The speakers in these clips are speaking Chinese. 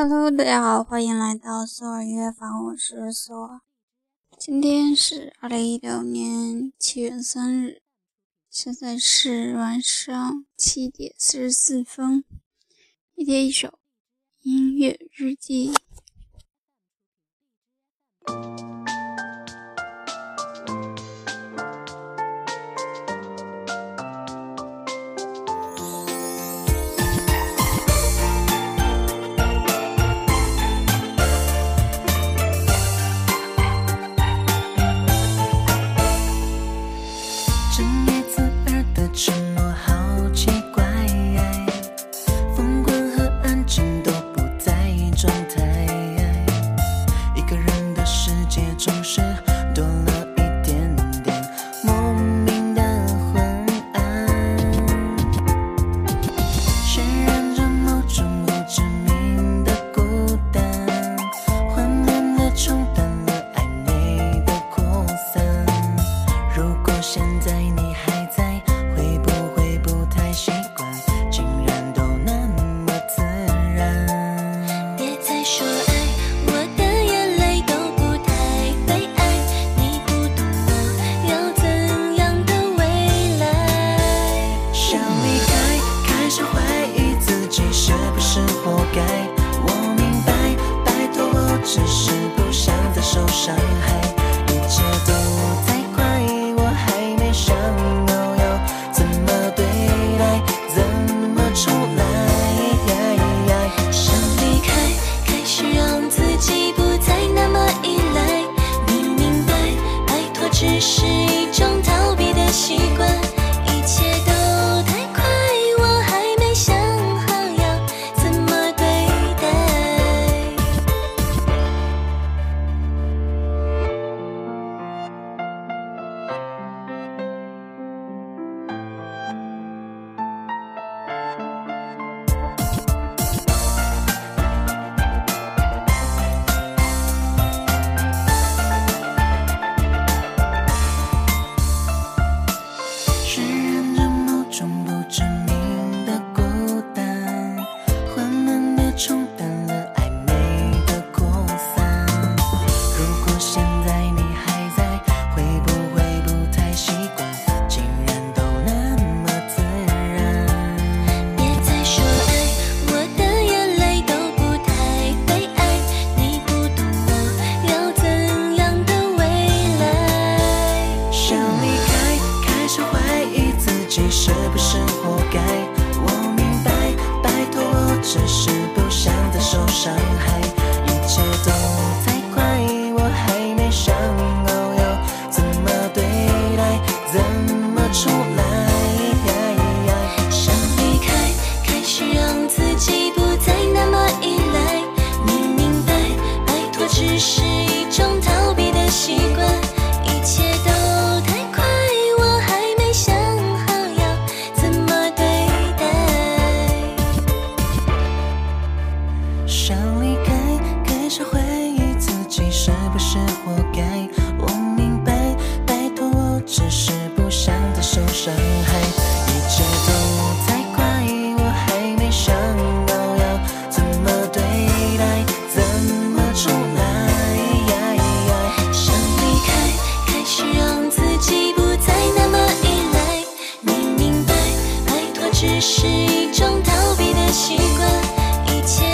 Hello，大家好，欢迎来到苏尔约房，我是苏尔。今天是二零一六年七月三日，现在是晚上七点四十四分。一天一首音乐日记。是一种逃避的习惯一切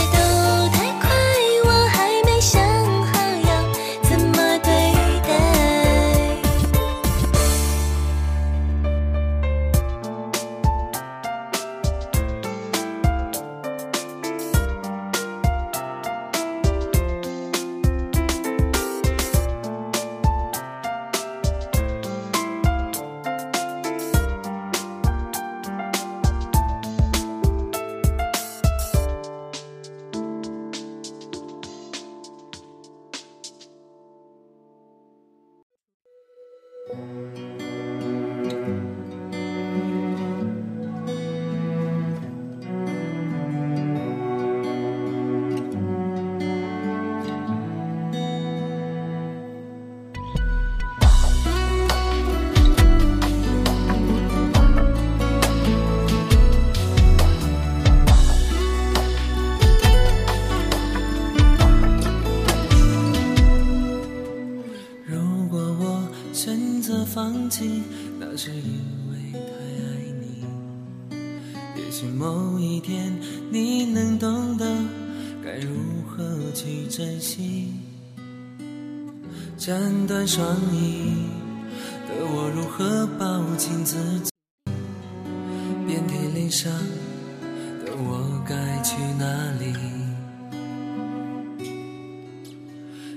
珍惜。斩断双翼的我如何抱紧自己？遍体鳞伤的我该去哪里？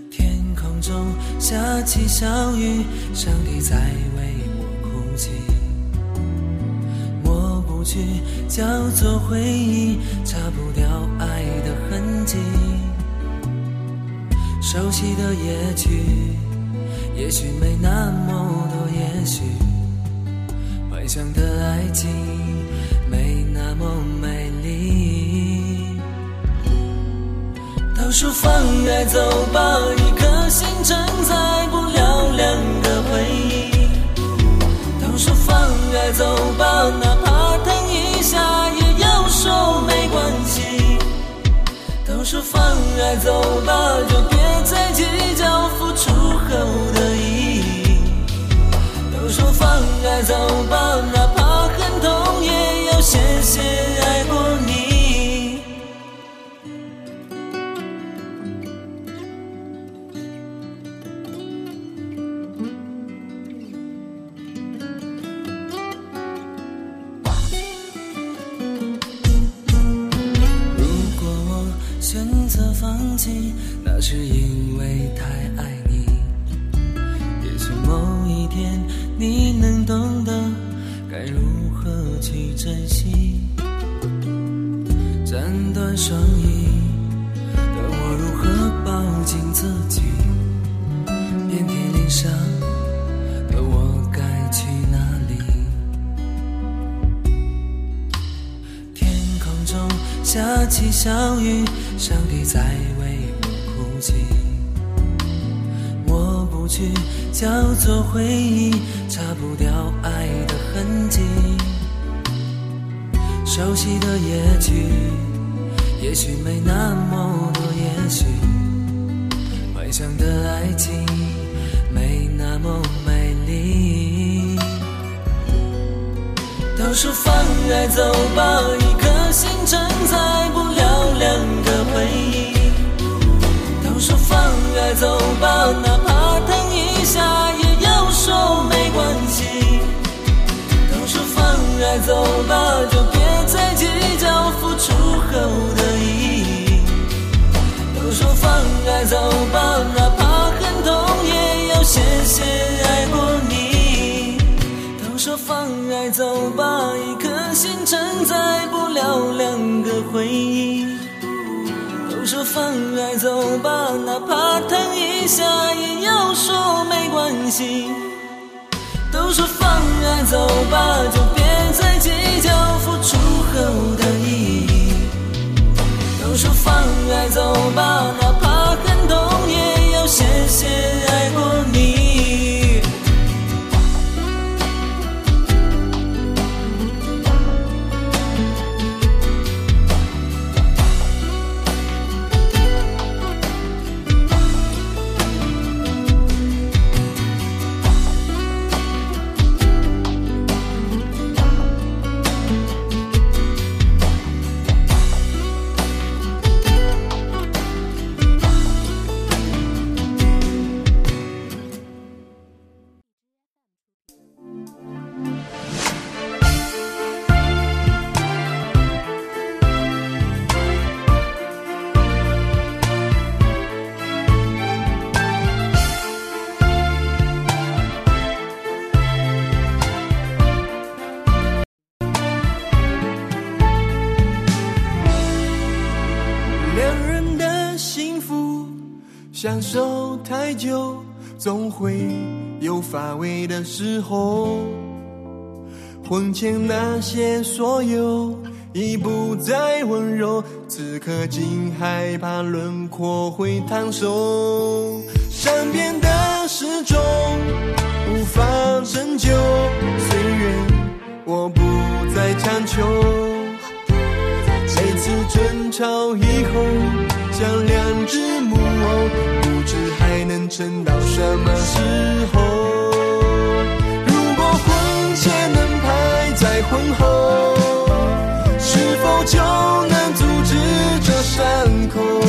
天空中下起小雨，上帝在为我哭泣。抹不去，叫做回忆，擦不掉爱的痕迹。熟悉的夜曲，也许没那么多，也许幻想的爱情没那么美丽。都说放爱走吧，一颗。心承载不了两个回忆，都说放爱走吧，哪怕疼一下也要说没关系。都说放爱走吧，就下起小雨，上帝在为我哭泣。抹不去，叫做回忆，擦不掉爱的痕迹。熟悉的夜曲，也许没那么多，也许幻想的爱情没那么美都说放爱走吧，一颗心承载不了两个回忆。都说放爱走吧，哪怕疼一下也要说没关系。都说放爱走吧，就别再计较付出后的意义。都说放爱走吧，哪怕很痛也要谢谢爱。放爱走吧，一颗心承载不了两个回忆。都说放爱走吧，哪怕疼一下也要说没关系。都说放爱走吧，就别再计较付出后的意义。都说放爱走吧，哪怕很痛也要谢谢相守太久，总会有乏味的时候。婚前那些所有已不再温柔，此刻竟害怕轮廓会烫手。善变的时钟无法拯救，虽然我不再强求。每次争吵以后，像两只木偶不知还能撑到什么时候？如果婚前能排在婚后是否就能阻止这伤口？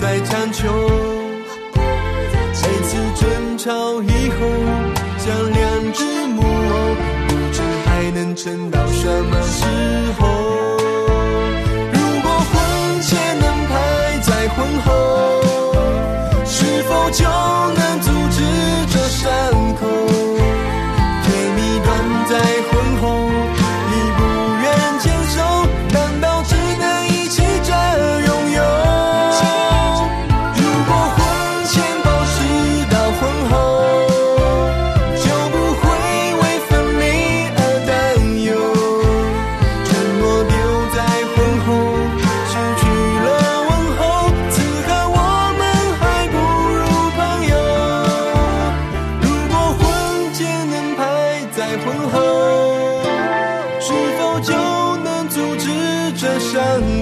再强求。每次争吵以后，像两只木偶，不知还能撑到什么时候。如果婚前能排在婚后，是否就能阻止这伤口？甜蜜断在婚后，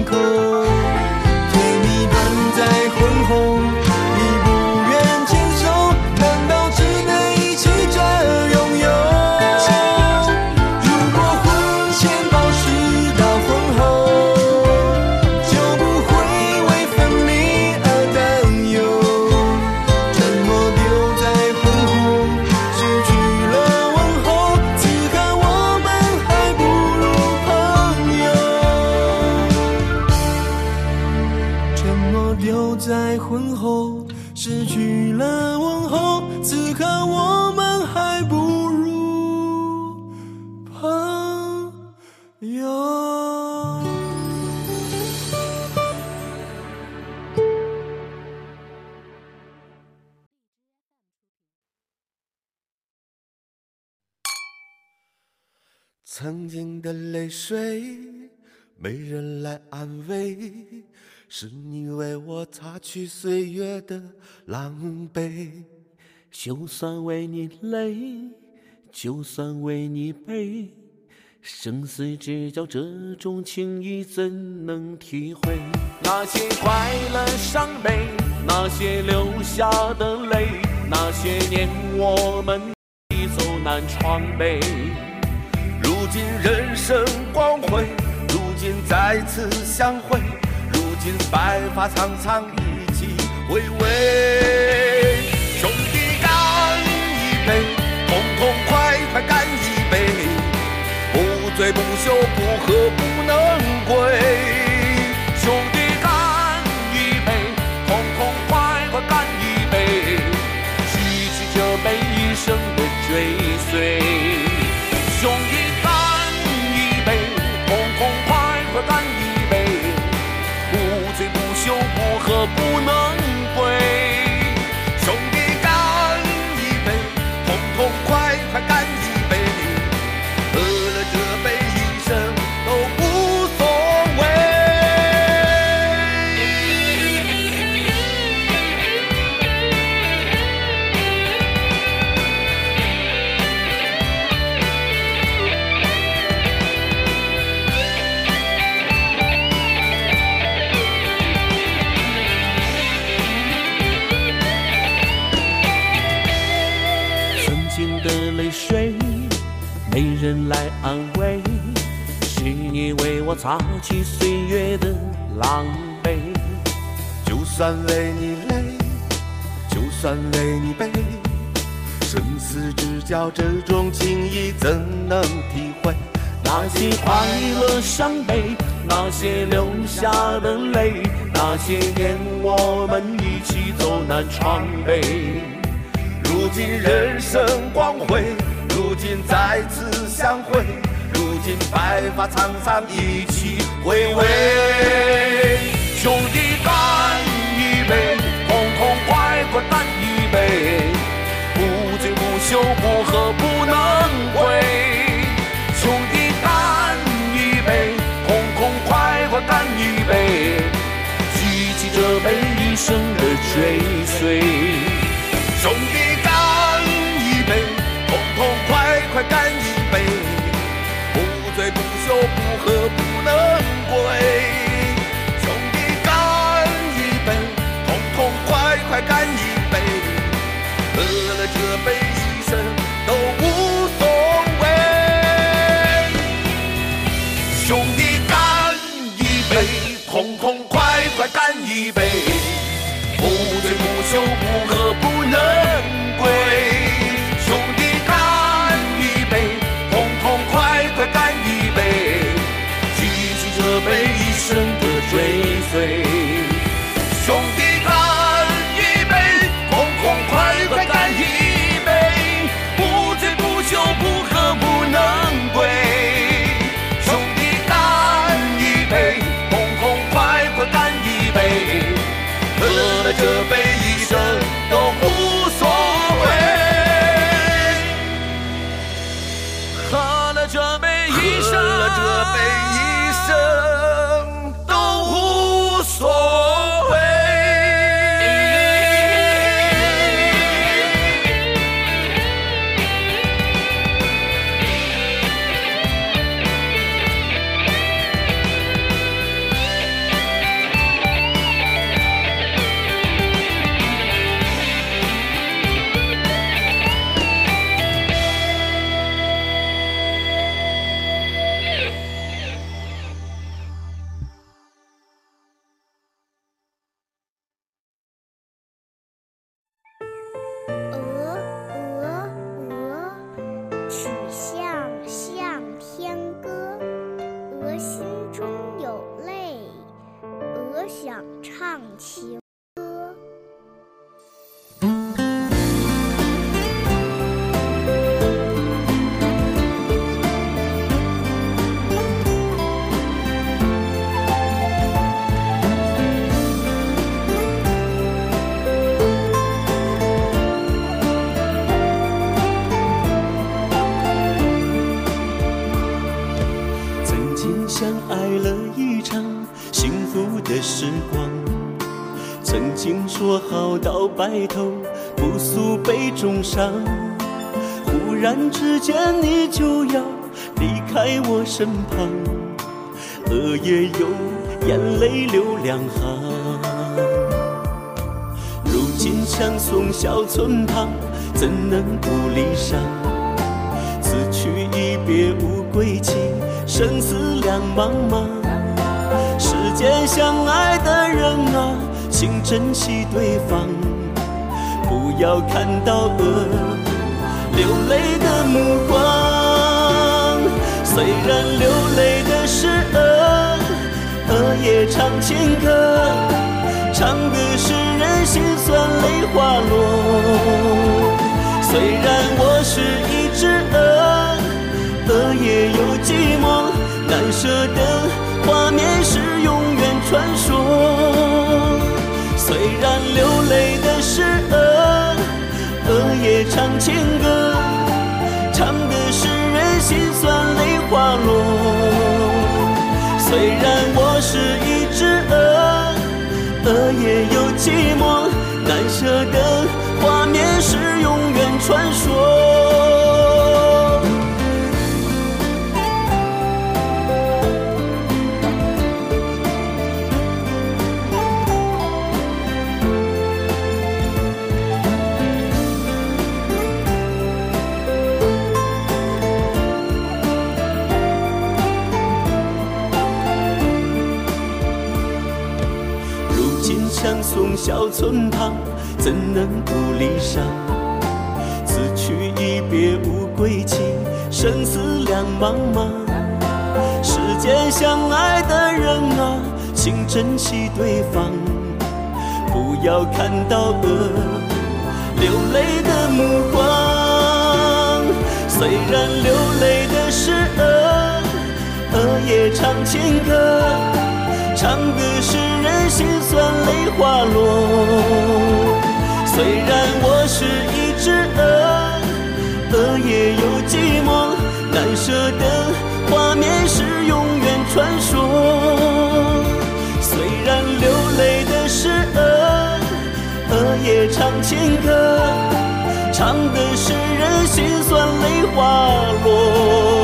伤我们还不如朋友。曾经的泪水，没人来安慰，是你为我擦去岁月的狼狈。就算为你累，就算为你悲，生死之交这种情谊怎能体会？那些快乐伤悲，那些流下的泪，那些年我们一走南闯北。如今人生光辉，如今再次相会，如今白发苍苍，一起回味。杯，痛痛快快干一杯，不醉不休，不喝那些流下的泪，那些年我们一起走南闯北。如今人生光辉，如今再次相会，如今白发苍苍，一起回味。兄弟干一杯，痛痛快快干一杯，不醉不休，不喝不能归。举起这杯一生的追随。兄弟干一杯，痛痛快快干一杯，不醉不休，不喝不能归。兄弟干一杯，痛痛快快干一杯，干一杯！不醉不休，不喝不能归。兄弟干一杯，痛痛快快干一杯，举起这杯，一生的追随。了重伤，忽然之间你就要离开我身旁，额也有眼泪流两行。如今相送小村旁，怎能不离殇？此去一别无归期，生死两茫茫。世间相爱的人啊，请珍惜对方，要看到鹅流泪的目光。虽然流泪的是鹅，鹅也唱情歌，唱的是人心酸泪滑落。虽然我是一只鹅，鹅也有寂寞，难舍的酸相送小村旁，怎能不离殇？此去一别无归期，生死两茫茫。世间相爱的人啊，请珍惜对方，不要看到鹅流泪的目光。虽然流泪的是鹅，鹅也唱情歌。唱的是人心酸泪滑落。虽然我是一只鹅，鹅也有寂寞，难舍的画面是永远传说。虽然流泪的是鹅，鹅也唱情歌，唱的是人心酸泪滑落。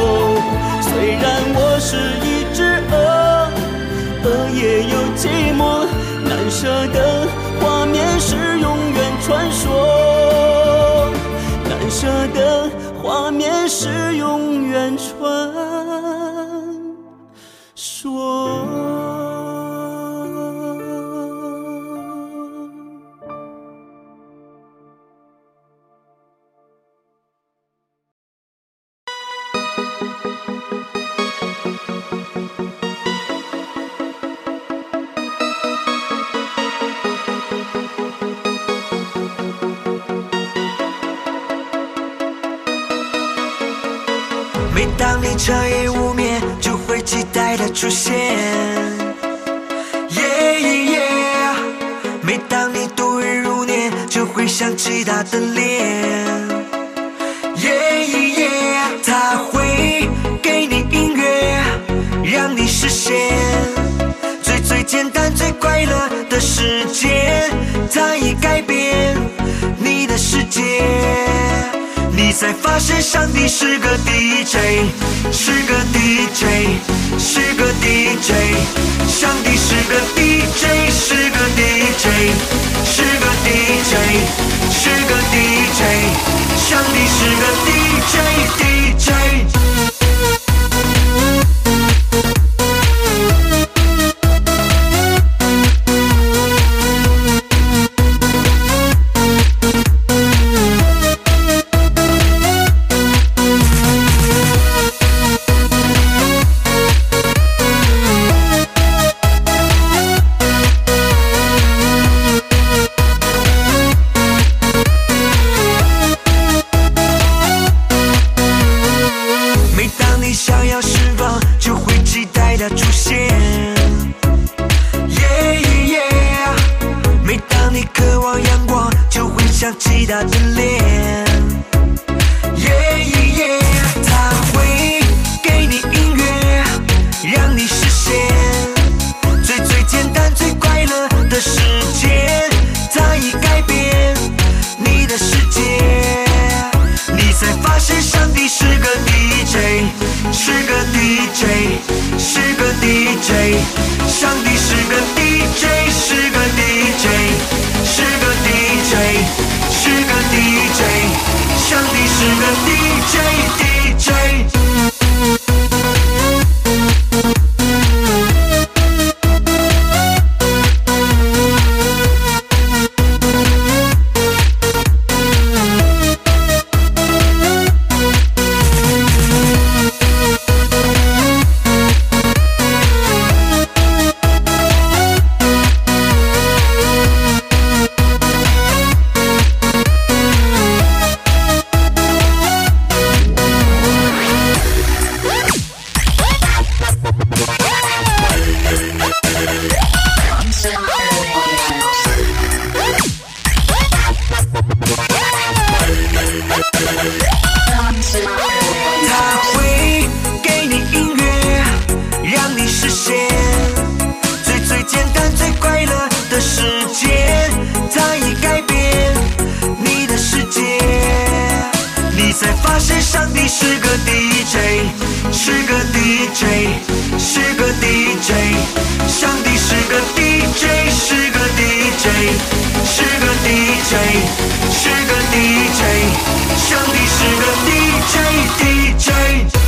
每当你彻夜无眠，就会期待它出现。耶耶，每当你度日如年，就会想起他的脸。耶耶，他会给你音乐，让你实现最最简单、最快乐的世界。他已改变才发现上帝是个 DJ，是个 DJ，是个 DJ。上帝是个 DJ，是个 DJ，是个 DJ，是个 DJ。上帝是个 d DJ 是个 DJ，上帝是个 DJ，是个 DJ，是个 DJ，是个 DJ，上帝是个 DJ，DJ。